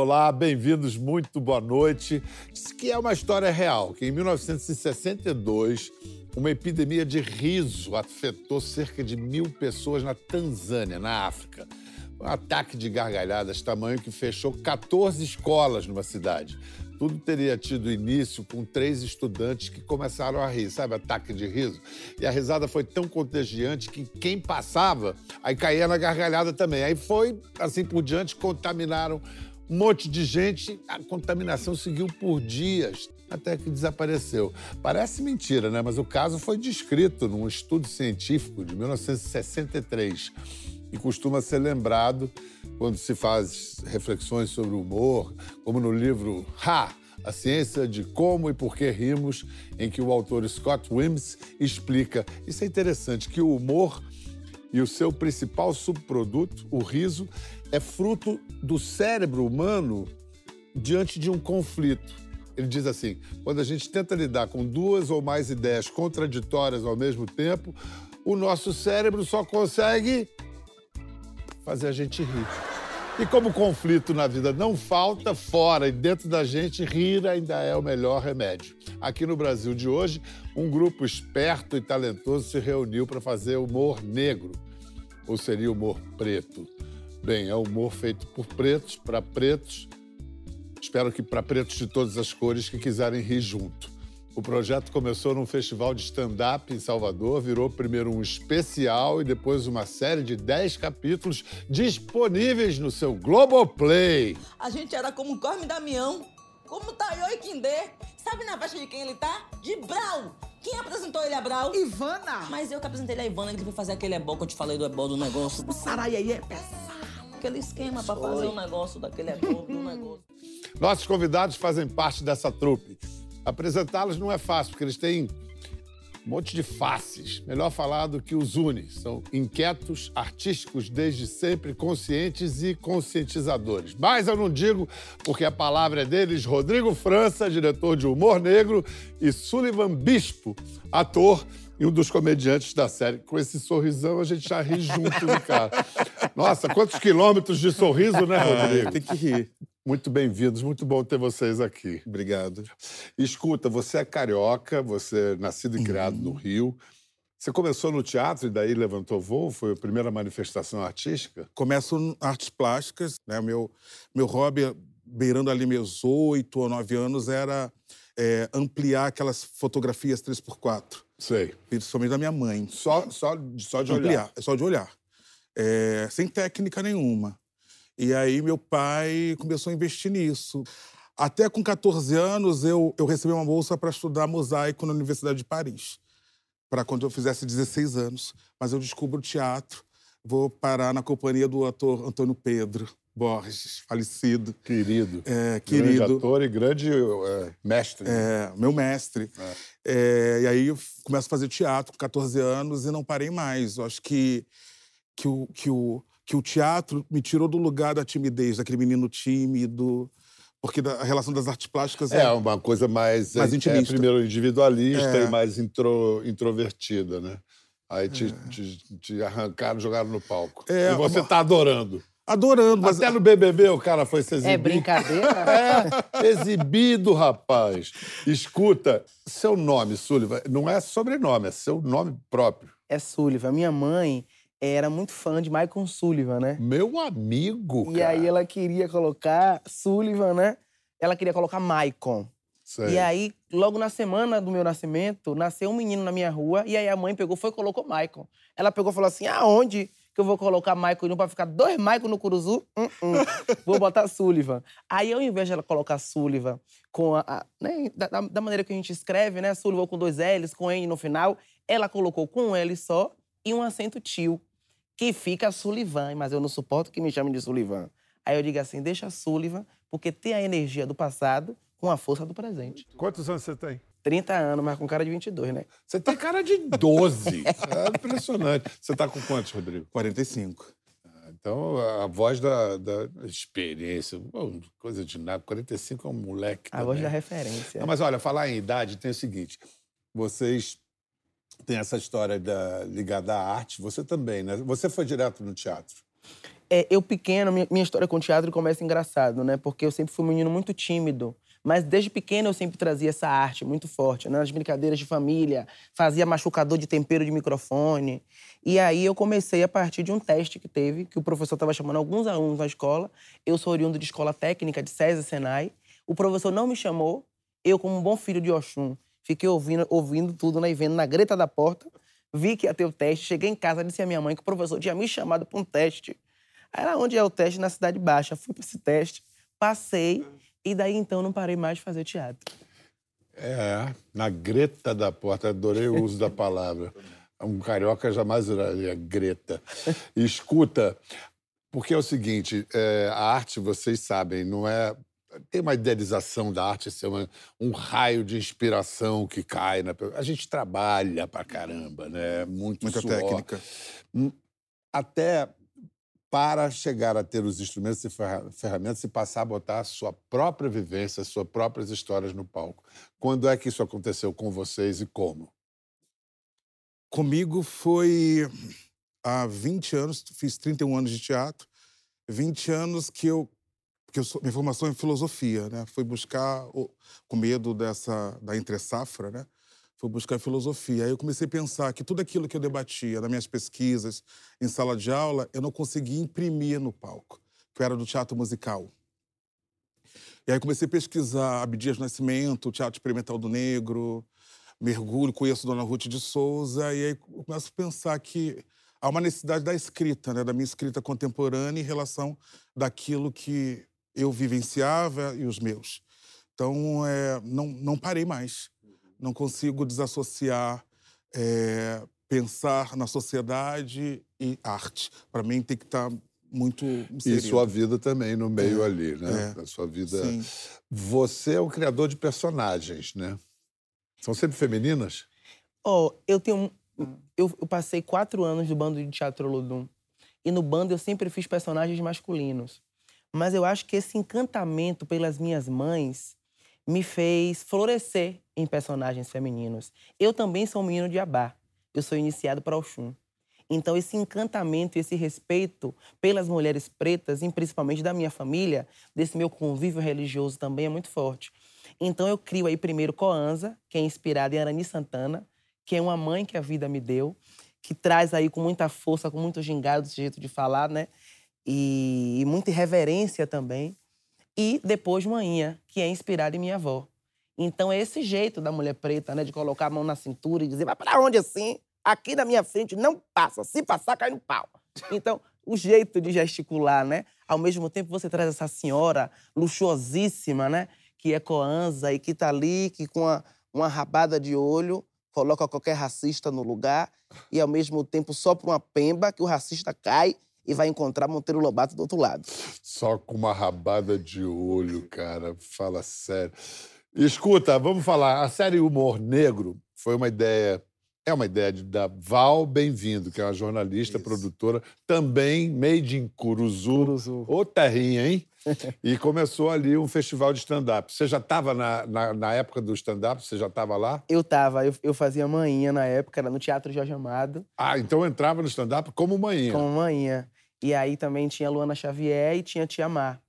Olá, bem-vindos, muito boa noite. Diz que é uma história real, que em 1962, uma epidemia de riso afetou cerca de mil pessoas na Tanzânia, na África. Um ataque de gargalhadas tamanho que fechou 14 escolas numa cidade. Tudo teria tido início com três estudantes que começaram a rir, sabe? Ataque de riso. E a risada foi tão contagiante que quem passava, aí caía na gargalhada também. Aí foi, assim por diante, contaminaram um monte de gente. A contaminação seguiu por dias, até que desapareceu. Parece mentira, né? Mas o caso foi descrito num estudo científico de 1963 e costuma ser lembrado quando se faz reflexões sobre o humor, como no livro Ha! A Ciência de Como e Por que Rimos, em que o autor Scott Wims explica. Isso é interessante, que o humor e o seu principal subproduto, o riso, é fruto do cérebro humano diante de um conflito. Ele diz assim: quando a gente tenta lidar com duas ou mais ideias contraditórias ao mesmo tempo, o nosso cérebro só consegue fazer a gente rir. E como conflito na vida não falta, fora e dentro da gente, rir ainda é o melhor remédio. Aqui no Brasil de hoje, um grupo esperto e talentoso se reuniu para fazer humor negro, ou seria humor preto. Bem, é humor feito por pretos, para pretos. Espero que para pretos de todas as cores que quiserem rir junto. O projeto começou num festival de stand-up em Salvador, virou primeiro um especial e depois uma série de 10 capítulos disponíveis no seu Globoplay. A gente era como Corme Damião, como Tayo e Kindê. Sabe na festa de quem ele tá? De Brau. Quem apresentou ele a Brau? Ivana. Mas eu que apresentei ele a Ivana, que ele foi fazer aquele ebó que eu te falei do ebó do negócio. O sarai aí é pesado. Aquele esquema pra fazer o negócio daquele ebó do negócio. Nossos convidados fazem parte dessa trupe. Apresentá-los não é fácil, porque eles têm um monte de faces. Melhor falar do que os une. São inquietos, artísticos desde sempre, conscientes e conscientizadores. Mas eu não digo porque a palavra é deles, Rodrigo França, diretor de Humor Negro, e Sullivan Bispo, ator e um dos comediantes da série. Com esse sorrisão, a gente já ri junto, né, cara? Nossa, quantos quilômetros de sorriso, né, Rodrigo? Tem que rir. Muito bem-vindos, muito bom ter vocês aqui. Obrigado. Escuta, você é carioca, você é nascido e criado no Rio. Você começou no teatro e daí levantou voo? Foi a primeira manifestação artística? Começo em artes plásticas, né? Meu, meu hobby, beirando ali meus oito ou nove anos, era é, ampliar aquelas fotografias 3x4. Sei. Principalmente da minha mãe. Só, só, só de olhar. Ampliar, é só de olhar. É, sem técnica nenhuma. E aí meu pai começou a investir nisso. Até com 14 anos, eu, eu recebi uma bolsa para estudar mosaico na Universidade de Paris, para quando eu fizesse 16 anos. Mas eu descubro o teatro, vou parar na companhia do ator Antônio Pedro Borges, falecido. Querido. É, Grande querido. ator e grande é, mestre. né? É, meu mestre. É, e aí eu começo a fazer teatro com 14 anos e não parei mais. Eu acho que, que, o, que, o, que o teatro me tirou do lugar da timidez, daquele menino tímido. Porque da- a relação das artes plásticas É uma coisa mais, Mais é, intimista. primeiro individualista É. e mais intro- introvertida, né? Aí te, te, te arrancaram, jogaram no palco. É, e você uma- tá adorando. adorando. Mas Até no BBB o cara foi se exibir. É brincadeira? É, exibido, rapaz. Escuta, seu nome, Sullivan, não é sobrenome, é seu nome próprio. É Sullivan. Minha mãe era muito fã de Michael Sullivan, né? Meu amigo, E cara. aí ela queria colocar Sullivan, né? Ela queria colocar Maicon. Sei. E aí, logo na semana do meu nascimento, nasceu um menino na minha rua, e aí a mãe pegou, foi e colocou Maicon. Ela pegou e falou assim: aonde que eu vou colocar não pra ficar dois Maicon no Curuzu? Hum, hum. Vou botar Sullivan. Aí, ao invés de ela colocar Sullivan com a. a- né, da, da- da maneira que a gente escreve, né? Sullivan com dois L's, com N no final, ela colocou com um L só e um acento tio, que fica Sullivan, mas eu não suporto que me chamem de Sullivan. Aí eu digo assim: deixa Sullivan, porque tem a energia do passado com a força do presente. Quantos anos você tem? 30 anos, mas com cara de 22, né? Você tem cara de 12. é impressionante. Você tá com quantos, Rodrigo? 45. Então, a voz da, da experiência, coisa de nada. 45 é um moleque. A voz também. da referência. Não, mas olha, falar em idade tem o seguinte: vocês têm essa história da, ligada à arte, você também, né? Você foi direto no teatro. É, eu pequeno, minha, minha história com teatro começa engraçado, né? Porque eu sempre fui um menino muito tímido. Mas desde pequeno eu sempre trazia essa arte muito forte, né? nas brincadeiras de família, fazia machucador de tempero de microfone. E aí eu comecei a partir de um teste que teve, que o professor estava chamando alguns alunos na escola. Eu sou oriundo de escola técnica de César Senai. O professor não me chamou, eu, como um bom filho de Oxum, fiquei ouvindo, ouvindo tudo né, e vendo na greta da porta. Vi que ia ter o teste, cheguei em casa, disse à minha mãe que o professor tinha me chamado para um teste. Era onde é o teste, na Cidade Baixa. Fui para esse teste, passei e daí então não parei mais de fazer teatro. É, na greta da porta, adorei o uso da palavra. Um carioca jamais iraria greta. Escuta, porque é o seguinte, é, a arte, vocês sabem, não é tem uma idealização da arte ser um raio de inspiração que cai na a gente trabalha pra caramba né muito muita suor. técnica Hum, até para chegar a ter os instrumentos e ferra- ferramentas e passar a botar a sua própria vivência, as suas próprias histórias no palco. Quando é que isso aconteceu com vocês e como? Comigo foi há 20 anos, fiz 31 anos de teatro, 20 anos que eu. Porque sou, minha formação é em filosofia, né? Fui buscar, com medo dessa, da entre-safra, né? Fui buscar filosofia. Aí eu comecei a pensar que tudo aquilo que eu debatia nas minhas pesquisas, em sala de aula, eu não conseguia imprimir no palco, que eu era do teatro musical. E aí comecei a pesquisar Abdias Nascimento, Teatro Experimental do Negro, mergulho, conheço Dona Ruth de Souza, e aí começo a pensar que há uma necessidade da escrita, né, da minha escrita contemporânea em relação daquilo que eu vivenciava e os meus. Então, é, não, não parei mais. Não consigo desassociar é, pensar na sociedade e arte. Para mim, tem que estar muito E inserido. sua vida também no meio É, ali, né? é. A sua vida. Sim. Você é o criador de personagens, né? São sempre femininas? Ó, eu tenho. um- Eu, eu passei quatro anos no bando de teatro Ludum. E no bando eu sempre fiz personagens masculinos. Mas eu acho que esse encantamento pelas minhas mães me fez florescer em personagens femininos. Eu também sou um menino de Abá. Eu sou iniciado para Oxum. Então, esse encantamento e esse respeito pelas mulheres pretas, e principalmente da minha família, desse meu convívio religioso também é muito forte. Então, eu crio aí primeiro Coanza, que é inspirada em Arani Santana, que é uma mãe que a vida me deu, que traz aí com muita força, com muito gingado esse jeito de falar, né? E, e muita irreverência também. E depois Maninha, que é inspirada em minha avó. Então é esse jeito da mulher preta, né? De colocar a mão na cintura e dizer, vai pra onde assim? Aqui na minha frente não passa. Se passar, cai no pau. Então, o jeito de gesticular, né? Ao mesmo tempo, você traz essa senhora luxuosíssima, né? Que é Coanza e que tá ali, que com uma, uma rabada de olho, coloca qualquer racista no lugar e, ao mesmo tempo, sopra uma pemba que o racista cai e vai encontrar Monteiro Lobato do outro lado. Só com uma rabada de olho, cara. Fala sério. Escuta, vamos falar. A série Humor Negro foi uma ideia. É uma ideia de, da Val Bem-vindo, que é uma jornalista, Isso. produtora, também made in Curuzu. Curuzu. Ô, terrinha, hein? e começou ali um festival de stand-up. Você já estava na, na, na época do stand-up? Você já estava lá? Eu tava, eu, eu fazia manhinha na época, era no Teatro Jorge Amado, Ah, então eu entrava no stand-up como manhinha. como manhinha. E aí também tinha Luana Xavier e tinha Tia Mar.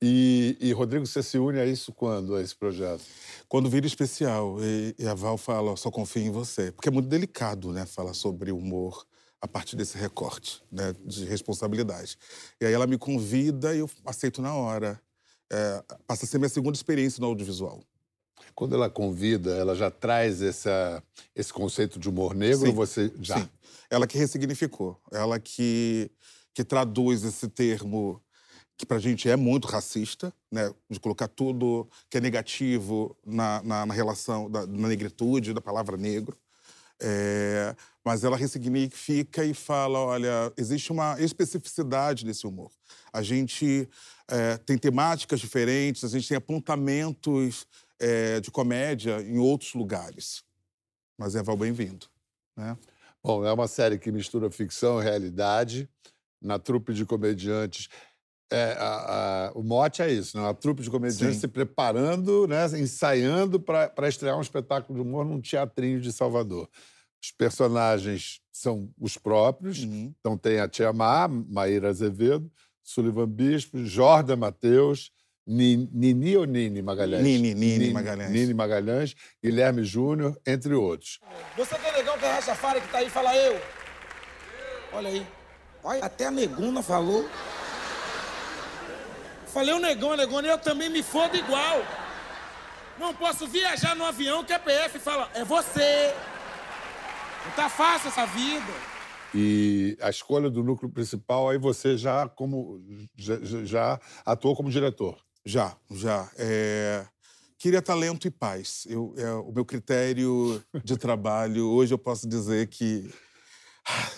E, e, Rodrigo, você se une a isso quando, a esse projeto? Quando vira especial, e, e a Val fala, só confio em você. Porque é muito delicado, né, falar sobre humor a partir desse recorte né, de responsabilidade. E aí ela me convida e eu aceito na hora. É, passa a ser minha segunda experiência no audiovisual. Quando ela convida, ela já traz essa, esse conceito de humor negro Sim, ou você já? Sim. Ela que ressignificou. Ela que, que traduz esse termo que pra gente é muito racista, né? De colocar tudo que é negativo na, na, na relação, da, na negritude, da palavra negro. É, mas ela ressignifica e fala: olha, existe uma especificidade nesse humor. A gente é, tem temáticas diferentes, a gente tem apontamentos é, de comédia em outros lugares. Mas é Val bem-vindo. Né? Bom, é uma série que mistura ficção e realidade. Na trupe de comediantes. É, a- a- o mote é isso, né? Uma trupe de comediantes Sim. se preparando, né? ensaiando para estrear um espetáculo de humor num teatrinho de Salvador. Os personagens são os próprios. Uhum. Então tem a Tia Má, Maíra Azevedo, Sullivan Bispo, Jordan Matheus, Ni- Nini ou Nini Magalhães? Nini, Nini Magalhães. Nini Magalhães, Guilherme Júnior, entre outros. Você que é negão, que é Rastafari que tá aí, fala eu. Olha aí. Olha, até a negona falou. Falei o negão, a negona, eu também me fodo igual. Não posso viajar no avião que a PF fala, é você. Não tá fácil essa vida. E a escolha do núcleo principal, aí você já como já, já- atuou como diretor. Já, já. É, Queria talento e paz. Eu, é, o meu critério de trabalho, hoje eu posso dizer que ah,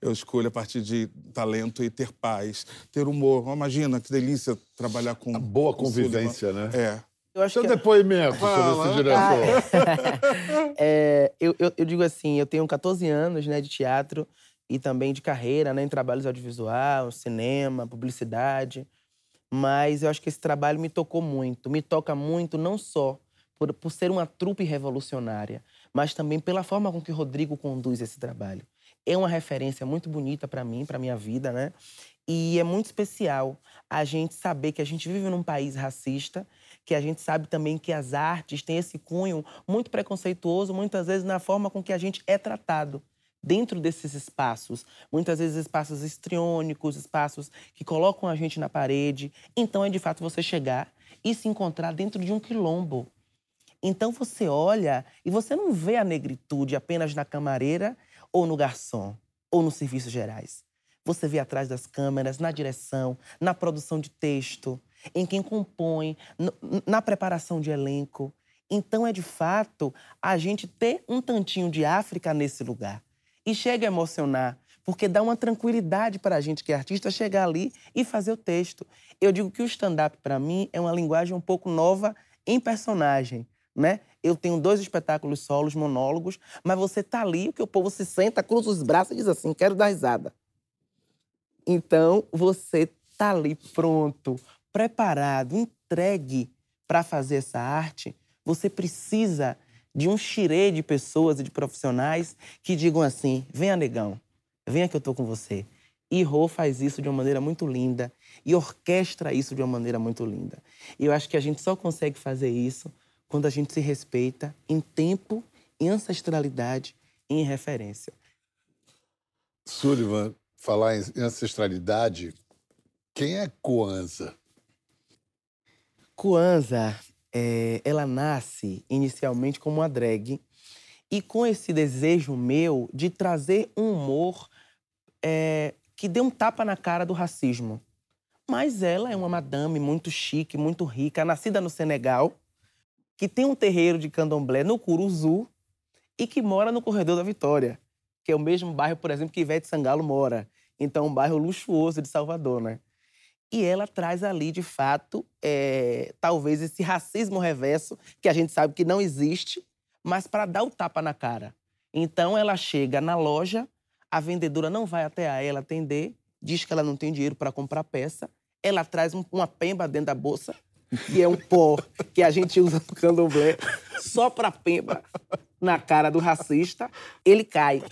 eu escolho a partir de talento e ter paz, ter humor. Imagina que delícia trabalhar com. A boa com o Sullivan. convivência, né? É. Eu acho Seu que depoimento Fala. sobre esse diretor. É, eu, eu, eu digo assim, eu tenho 14 anos né, de teatro e também de carreira né, em trabalhos audiovisual, cinema, publicidade. Mas eu acho que esse trabalho me tocou muito. Me toca muito não só por, por ser uma trupe revolucionária, mas também pela forma com que o Rodrigo conduz esse trabalho. É uma referência muito bonita para mim, para minha vida, né? E é muito especial a gente saber que a gente vive num país racista, que a gente sabe também que as artes têm esse cunho muito preconceituoso, muitas vezes na forma com que a gente é tratado dentro desses espaços. Muitas vezes espaços histriônicos, espaços que colocam a gente na parede. Então é de fato você chegar e se encontrar dentro de um quilombo. Então você olha e você não vê a negritude apenas na camareira ou no garçom ou nos serviços gerais. Você vê atrás das câmeras, na direção, na produção de texto, em quem compõe, na preparação de elenco. Então é de fato a gente ter um tantinho de África nesse lugar. E chega a emocionar, porque dá uma tranquilidade para a gente que é artista chegar ali e fazer o texto. Eu digo que o stand-up, para mim, é uma linguagem um pouco nova em personagem, né? Eu tenho dois espetáculos solos, monólogos, mas você tá ali, que o povo se senta, cruza os braços e diz assim, quero dar risada. Então, você tá ali pronto, preparado, entregue para fazer essa arte. Você precisa de um xirê de pessoas e de profissionais que digam assim: venha, negão, venha que eu tô com você. E Rô faz isso de uma maneira muito linda e orquestra isso de uma maneira muito linda. E eu acho que a gente só consegue fazer isso quando a gente se respeita em tempo, em ancestralidade e em referência. Sullivan, falar em ancestralidade, quem é Coanza? Kwanzaa, é, ela nasce inicialmente como uma drag e com esse desejo meu de trazer um humor é, que dê um tapa na cara do racismo. Mas ela é uma madame muito chique, muito rica, nascida no Senegal, que tem um terreiro de candomblé no Curuzu e que mora no Corredor da Vitória, que é o mesmo bairro, por exemplo, que Ivete Sangalo mora. Então, um bairro luxuoso de Salvador, né? E ela traz ali, de fato, é, talvez esse racismo reverso, que a gente sabe que não existe, mas para dar o tapa na cara. Então ela chega na loja, a vendedora não vai até a ela atender, diz que ela não tem dinheiro para comprar peça, ela traz um- uma pemba dentro da bolsa, que é um pó que a gente usa no candomblé, só para pemba na cara do racista, ele cai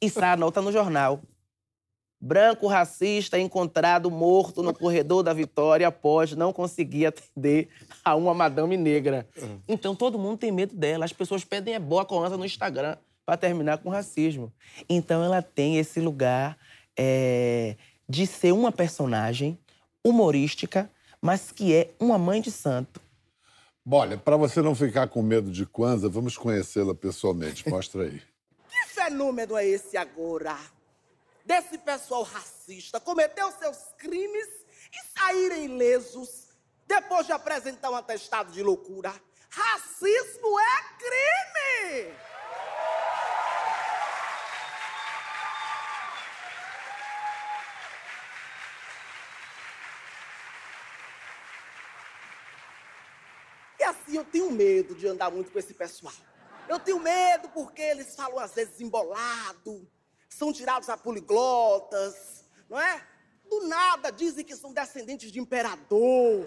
e sai a nota no jornal. Branco racista encontrado morto no corredor da Vitória após não conseguir atender a uma madame negra. Então todo mundo tem medo dela. As pessoas pedem é boa conta no Instagram para terminar com racismo. Então ela tem esse lugar é, de ser uma personagem humorística, mas que é uma mãe de santo. Bom, Olha, para você não ficar com medo de Kwanzaa, vamos conhecê-la pessoalmente. Mostra aí. Que fenômeno é esse agora? Desse pessoal racista cometeu seus crimes e saírem ilesos depois de apresentar um atestado de loucura. Racismo é crime! E eu tenho medo de andar muito com esse pessoal. Eu tenho medo porque eles falam às vezes embolado, são tirados a poliglotas, não é? Do nada dizem que são descendentes de imperador,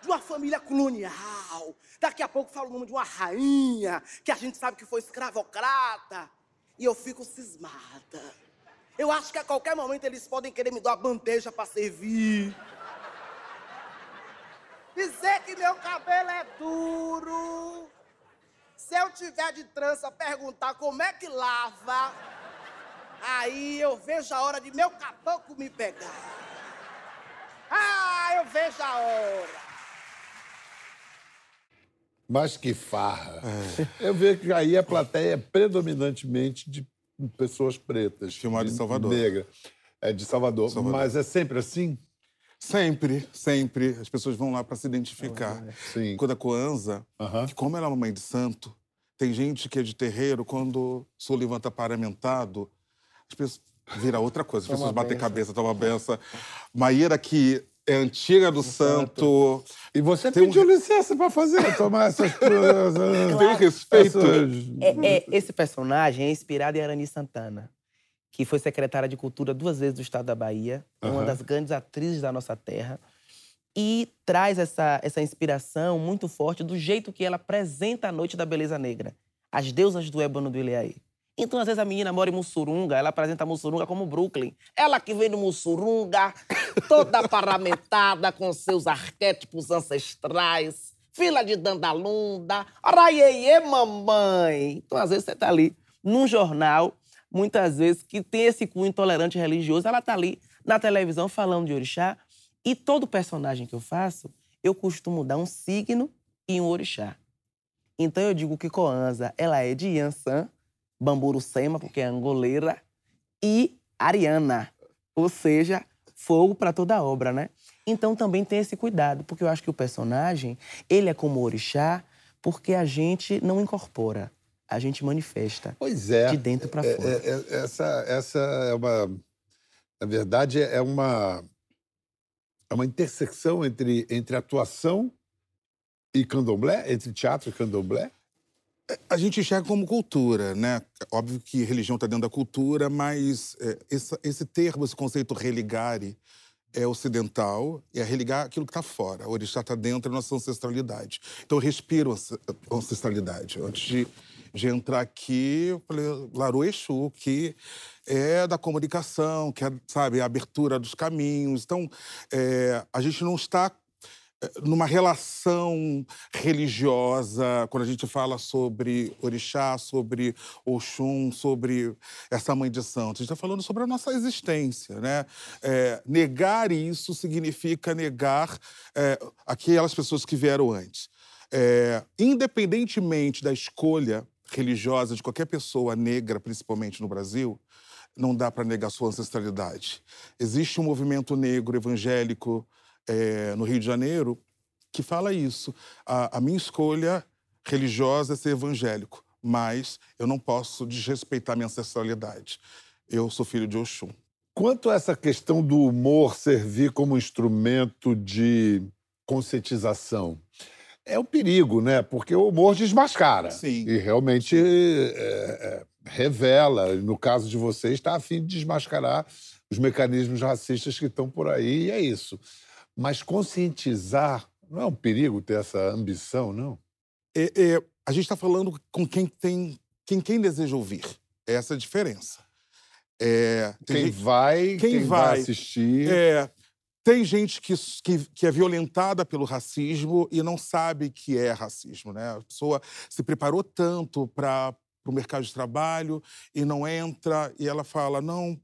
de uma família colonial. Daqui a pouco falam o nome de uma rainha, que a gente sabe que foi escravocrata. e eu fico cismada. Eu acho que a qualquer momento eles podem querer me dar uma bandeja para servir. Dizer que meu cabelo é duro. Se eu tiver de trança, perguntar como é que lava, aí eu vejo a hora de meu caboclo me pegar. Ah, eu vejo a hora. Mas que farra. Eu vejo que aí a plateia é predominantemente de pessoas pretas. Filmado em Salvador. Negra. É de Salvador. Salvador. Mas é sempre assim? Sempre, sempre. As pessoas vão lá para se identificar. Sim. Quando a Coanza, Aham. que como ela é uma mãe de santo, tem gente que é de terreiro, quando o sol levanta paramentado, as pessoas vira outra coisa. As Toma pessoas batem cabeça, toma benção. Maíra, que é antiga do santo. E você Tem um- pediu licença para fazer, tomar essas... Tem respeito. essas- É, é, esse personagem é inspirado em Arani Santana, que foi secretária de Cultura duas vezes do estado da Bahia, é uma das grandes atrizes da nossa terra, e traz essa, essa inspiração muito forte do jeito que ela apresenta a Noite da Beleza Negra, as deusas do ébano do Ileaí. Então, às vezes, a menina mora em Mussurunga, ela apresenta a Mussurunga como Brooklyn. Ela que vem do Mussurunga, toda paramentada com seus arquétipos ancestrais, fila de dandalunda, araiê, mamãe. Então, às vezes, você tá ali num jornal, muitas vezes, que tem esse cunho intolerante religioso, ela tá ali na televisão falando de orixá, e todo personagem que eu faço, eu costumo dar um signo e um orixá. Então eu digo que Coanza, ela é de Yansan, Bamburucema, porque é angoleira, e Ariana, ou seja, fogo para toda obra, né? Então também tem esse cuidado, porque eu acho que o personagem, ele é como orixá, porque a gente não incorpora, a gente manifesta Pois é. de dentro para É, fora. é, é, essa, essa é uma. Na verdade, é uma. É uma intersecção entre, entre atuação e candomblé, entre teatro e candomblé. A gente enxerga como cultura, né? Óbvio que religião está dentro da cultura, mas é, esse, esse termo, esse conceito religare, é ocidental e é religar aquilo que está fora. O orixá está dentro da nossa ancestralidade. Então eu respiro ance- ancestralidade. Antes de, de entrar aqui, eu falei, Laru Exu, que é da comunicação, que é, sabe, a abertura dos caminhos. Então, é, a gente não está numa relação religiosa, quando a gente fala sobre orixá, sobre Oxum, sobre essa mãe de santos, a gente está falando sobre a nossa existência, né? É, negar isso significa negar é, aquelas pessoas que vieram antes. É, independentemente da escolha religiosa de qualquer pessoa negra, principalmente no Brasil, não dá para negar sua ancestralidade. Existe um movimento negro evangélico é, no Rio de Janeiro que fala isso. A, a minha escolha religiosa é ser evangélico, mas eu não posso desrespeitar minha ancestralidade. Eu sou filho de Oxum. Quanto a essa questão do humor servir como instrumento de conscientização, é um perigo, né? Porque o humor desmascara. Sim. E realmente é, é, revela. No caso de vocês, está a fim de desmascarar os mecanismos racistas que estão por aí, e é isso. Mas conscientizar não é um perigo ter essa ambição, não? É, é, a gente está falando com quem tem, quem, quem deseja ouvir. Essa é a diferença. É, Quem gente- vai, quem quem, vai, vai, assistir. É, tem gente que, que, que é violentada pelo racismo e não sabe que é racismo, né? A pessoa se preparou tanto para o mercado de trabalho e não entra e ela fala, não,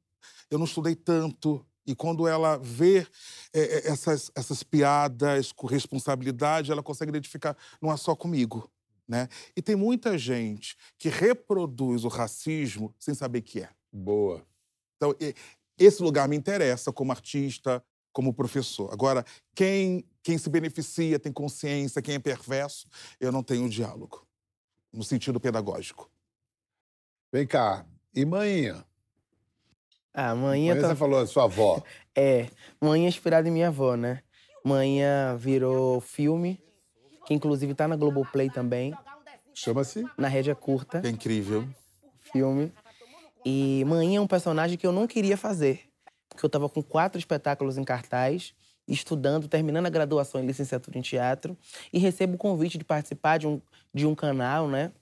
eu não estudei tanto. E quando ela vê é, é, essas, essas piadas com responsabilidade, ela consegue identificar, não é só comigo, né? E tem muita gente que reproduz o racismo sem saber que é. Boa. Então, esse lugar me interessa como artista, como professor. Agora, quem, quem se beneficia, tem consciência, quem é perverso, eu não tenho diálogo, no sentido pedagógico. Vem cá. E manhinha? Manhã Manhinha tá você falou da sua avó. É, Manhã é inspirada em minha avó, né? Manhã virou filme, que inclusive tá na Globoplay também, Chama-se? na rédea curta, É incrível. filme. E Manhã é um personagem que eu não queria fazer, porque eu tava com quatro espetáculos em cartaz, estudando, terminando a graduação em licenciatura em teatro, e recebo o convite de participar de um, de um canal, né?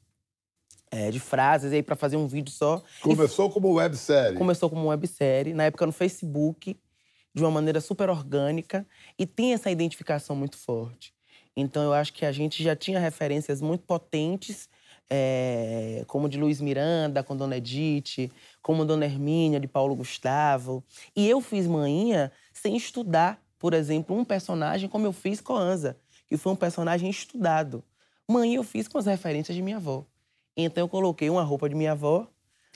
é, de frases, e aí pra fazer um vídeo só. E Começou como websérie. Começou como websérie, na época no Facebook, de uma maneira super orgânica, e tem essa identificação muito forte. Então eu acho que a gente já tinha referências muito potentes, é, como de Luiz Miranda, com Dona Edith, como Dona Hermínia, de Paulo Gustavo. E eu fiz Manhinha sem estudar, por exemplo, um personagem como eu fiz com a Anza, que foi um personagem estudado. Manhinha eu fiz com as referências de minha avó. Então eu coloquei uma roupa de minha avó,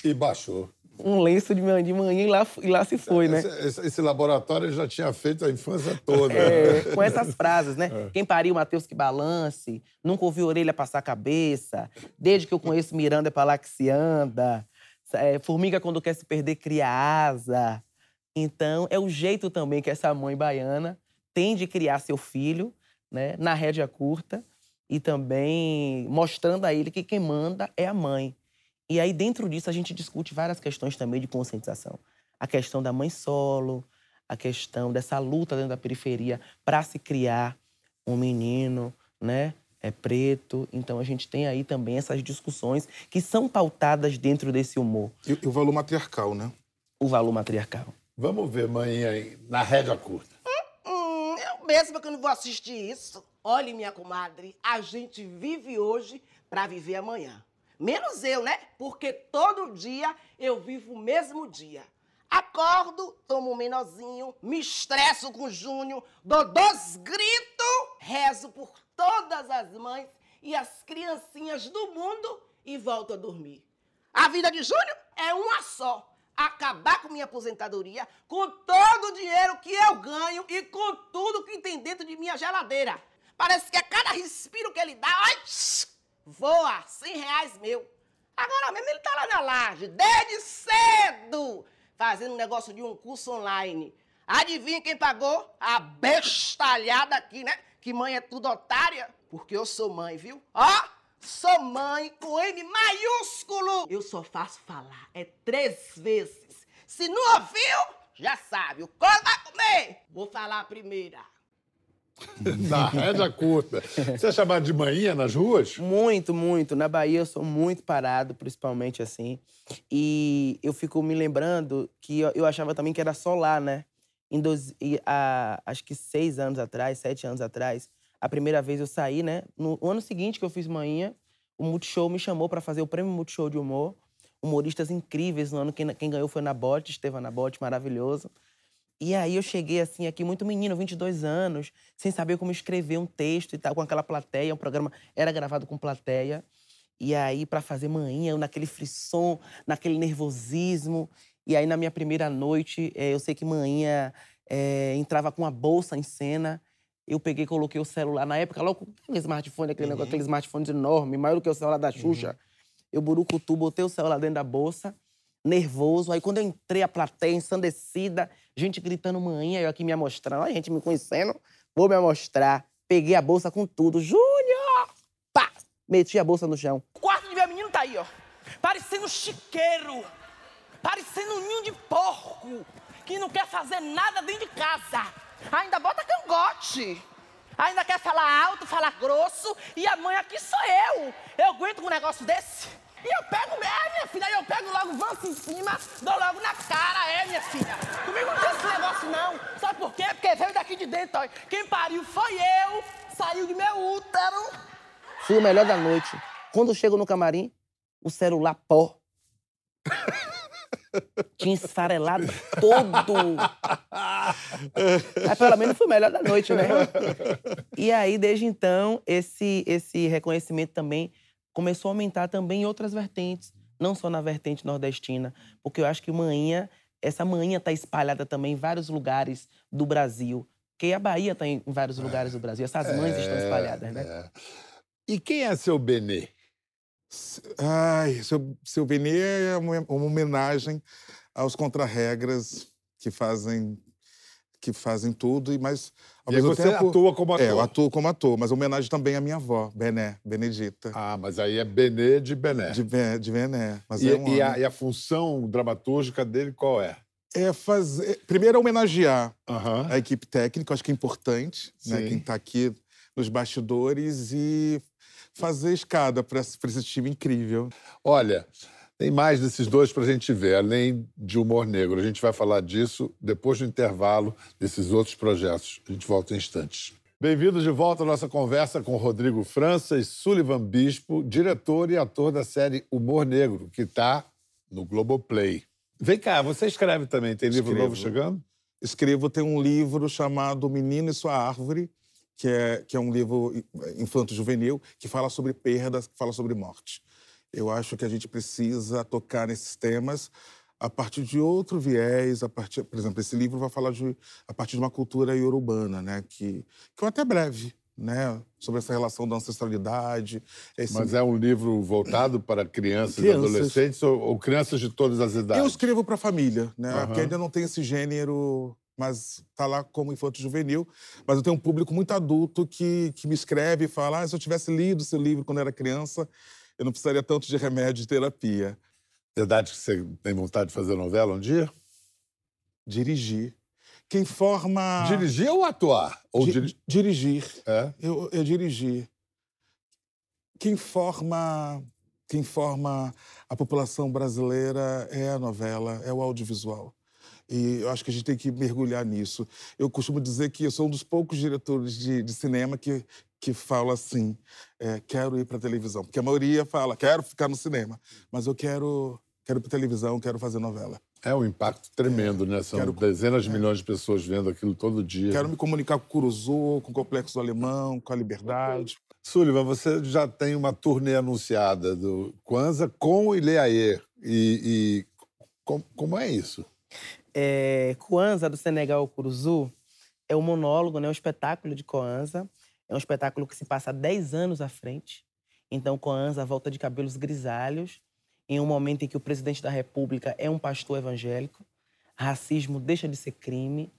E baixou. Um lenço de manhã, de manhã e lá, e lá se foi, né? Esse, esse- esse laboratório já tinha feito a infância toda. É, com essas frases, né? Quem pariu, Mateus que balance. Nunca ouvi orelha passar a cabeça. Desde que eu conheço Miranda é pra lá que se anda. É, formiga, quando quer se perder, cria asa. Então, é o jeito também que essa mãe baiana tem de criar seu filho, né? Na rédea curta. E também mostrando a ele que quem manda é a mãe. E aí, dentro disso, a gente discute várias questões também de conscientização. A questão da mãe solo, a questão dessa luta dentro da periferia para se criar um menino, né? É preto. Então a gente tem aí também essas discussões que são pautadas dentro desse humor, E, e o valor matriarcal, né? o valor matriarcal. Vamos ver, mãe, aí, na rédea curta. Hum, eu mesma que eu não vou assistir isso. Olhe, minha comadre, a gente vive hoje pra viver amanhã. Menos eu, né? Porque todo dia eu vivo o mesmo dia. Acordo, tomo um menorzinho, me estresso com o Júnior, dou dois gritos, rezo por todas as mães e as criancinhas do mundo e volto a dormir. A vida de Júnior é uma só. Acabar com minha aposentadoria, com todo o dinheiro que eu ganho e com tudo que tem dentro de minha geladeira. Parece que a cada respiro que ele dá, ai, voa, 100 reais meu. Agora mesmo ele tá lá na laje, desde cedo, fazendo um negócio de um curso online. Adivinha quem pagou? A bestalhada aqui, né? Que mãe é tudo otária. Porque eu sou mãe, viu? Ó, sou mãe com M maiúsculo. Eu só faço falar. É três vezes. Se não ouviu, já sabe. O colo vai comer. Vou falar a primeira. Na rédea curta. Você é chamado de manhinha nas ruas? Muito, muito. Na Bahia eu sou muito parado, principalmente assim. E eu fico me lembrando que eu, eu achava também que era só lá, né? Em há, acho que seis anos atrás, sete anos atrás, a primeira vez eu saí, né? No ano seguinte que eu fiz manhã, o Multishow me chamou para fazer o prêmio Multishow de Humor. Humoristas incríveis no ano. Quem, quem ganhou foi Nabote, Estevam Nabote, maravilhoso. E aí eu cheguei assim aqui muito menino, 22 anos, sem saber como escrever um texto e tal, com aquela plateia, um programa era gravado com plateia. E aí para fazer manhã, naquele frisson, naquele nervosismo. E aí na minha primeira noite, eh, eu sei que manhã eh, entrava com uma bolsa em cena. Eu peguei, coloquei o celular na época, logo aquele smartphone, aquele negócio, aquele smartphone enorme, maior do que o celular da Xuxa. Eu burucutu, botei o celular dentro da bolsa, nervoso. Aí quando eu entrei, a plateia ensandecida, gente gritando manhã, eu aqui me amostrando, a gente me conhecendo, vou me amostrar. Peguei a bolsa com tudo. Júnior! Pá! Meti a bolsa no chão. O quarto de meu menino tá aí, ó. Parecendo chiqueiro. Parecendo um ninho de porco. Que não quer fazer nada dentro de casa. Ainda bota cangote. Ainda quer falar alto, falar grosso. E a mãe aqui sou eu. Eu aguento com um negócio desse. E eu pego, é, minha filha, aí eu pego logo, vanço em cima, dou logo na cara, é, minha filha. Comigo não tem esse negócio, não. Sabe por quê? Porque veio daqui de dentro, ó. Quem pariu foi eu. Saiu de meu útero. Fui o melhor da noite. Quando chego no camarim, o celular pó. Tinha esfarelado todo. Mas pelo menos fui o melhor da noite, né? E aí, desde então, esse, esse reconhecimento também começou a aumentar também em outras vertentes. Não só na vertente nordestina. Porque eu acho que manhinha, essa manhinha está espalhada também em vários lugares do Brasil. Porque a Bahia está em vários lugares do Brasil. Essas mães estão espalhadas, né? É. E quem é seu Benê? Ai, seu, seu Benê é uma, uma homenagem aos contrarregras que fazem que fazem tudo, e mas ao E mesmo você tempo atua como ator. É, eu atuo como ator, mas homenagem também à minha avó, Bené, Benedita, Ah, mas aí é Benê de Bené. de, Be- de Bené. Mas E, é, um e a, e a função dramatúrgica dele qual é? é fazer primeiro é homenagear Aham. a equipe técnica, acho que é importante, né, quem está aqui nos bastidores e fazer escada para esse time incrível. Olha, tem mais desses dois para a gente ver, além de humor negro. A gente vai falar disso depois do intervalo desses outros projetos. A gente volta em instantes. Bem-vindos de volta à nossa conversa com Rodrigo França e Sullivan Bispo, diretor e ator da série Humor Negro, que está no Globoplay. Vem cá, você escreve também, tem livro Escrevo. novo chegando? Escrevo, tem um livro chamado Menino e Sua Árvore, que é, que é um livro infanto-juvenil que fala sobre perdas, que fala sobre morte. Eu acho que a gente precisa tocar nesses temas a partir de outro viés, a partir, por exemplo, esse livro vai falar de, a partir de uma cultura urbana, né, que, que é até breve, né, sobre essa relação da ancestralidade. Esse... Mas é um livro voltado para crianças, e Crianças. adolescentes ou, ou crianças de todas as idades? Eu escrevo para a família, né? Porque ainda não tem esse gênero, mas tá lá como infanto juvenil. Mas eu tenho um público muito adulto que, que me escreve e fala: ah, se eu tivesse lido seu livro quando era criança, eu não precisaria tanto de remédio e terapia. Verdade que você tem vontade de fazer novela um dia? Dirigir. Quem forma. Dirigir ou atuar? Ou Di- diri- Dirigir. É? Eu, eu dirigi. Quem forma, quem forma a população brasileira é a novela, é o audiovisual. E eu acho que a gente tem que mergulhar nisso. Eu costumo dizer que eu sou um dos poucos diretores de, de cinema que, que fala assim: é, quero ir para televisão. Porque a maioria fala, quero ficar no cinema. Mas eu quero, quero ir para televisão, quero fazer novela. É um impacto tremendo, né? São quero- dezenas de milhões de pessoas vendo aquilo todo dia. Quero me comunicar com o Curuzu, com o Complexo do Alemão, com a Liberdade. Sullivan, você já tem uma turnê anunciada do Kwanzaa com o Ileaê. E, e com- como é isso? É, Kwanzaa, do Senegal ao Curuzu, é um monólogo, né, um espetáculo de Kwanzaa. É um espetáculo que se passa 10 anos à frente. Então, Kwanzaa volta de cabelos grisalhos, em um momento em que o presidente da República é um pastor evangélico. Racismo deixa de ser crime.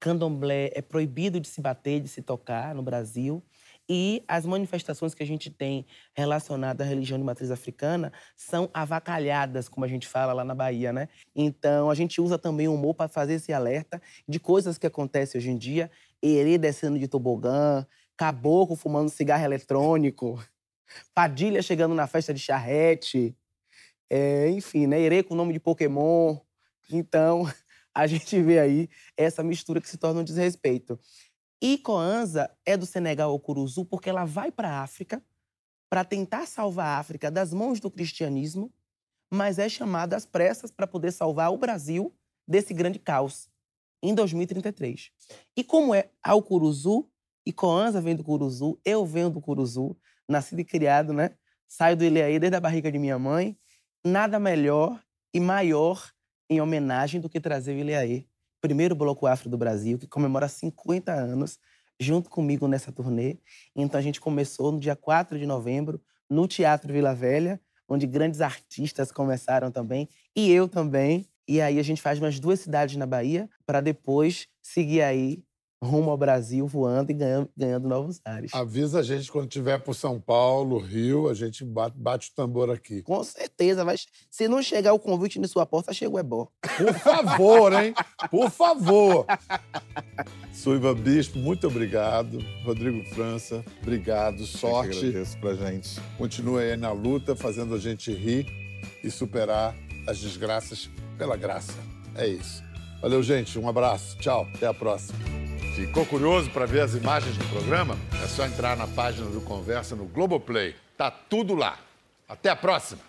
Candomblé é proibido de se bater, de se tocar no Brasil. E as manifestações que a gente tem relacionadas à religião de matriz africana são avacalhadas, como a gente fala lá na Bahia, né? Então, a gente usa também o humor para fazer esse alerta de coisas que acontecem hoje em dia. Herê descendo de tobogã, caboclo fumando cigarro eletrônico, Padilha chegando na festa de charrete, é, enfim, né? Herê com o nome de Pokémon. Então, a gente vê aí essa mistura que se torna um desrespeito. E Coanza é do Senegal ao Curuzu porque ela vai para a África para tentar salvar a África das mãos do cristianismo, mas é chamada às pressas para poder salvar o Brasil desse grande caos em 2033. E como é ao Curuzu, e Coanza vem do Curuzu, eu venho do Curuzu, nascido e criado, né? Saio do Ilhaí desde a barriga de minha mãe. Nada melhor e maior em homenagem do que trazer o Ilhaí primeiro bloco afro do Brasil, que comemora 50 anos, junto comigo nessa turnê. Então a gente começou no dia 4 de novembro, no Teatro Vila Velha, onde grandes artistas começaram também, e eu também. E aí a gente faz umas duas cidades na Bahia, para depois seguir aí rumo ao Brasil, voando e ganhando, ganhando novos ares. Avisa a gente quando tiver por São Paulo, Rio, a gente bate, bate o tambor aqui. Com certeza, mas se não chegar o convite na sua porta, chegou é bom. Por favor, hein? Por favor. Sullivan Bispo, muito obrigado. Rodrigo França, obrigado. Eu que Sorte. agradeço pra gente. Continue aí na luta, fazendo a gente rir e superar as desgraças pela graça. É isso. Valeu, gente. Um abraço. Tchau. Até a próxima. Ficou curioso para ver as imagens do programa? É só entrar na página do Conversa no Globoplay. Tá tudo lá. Até a próxima.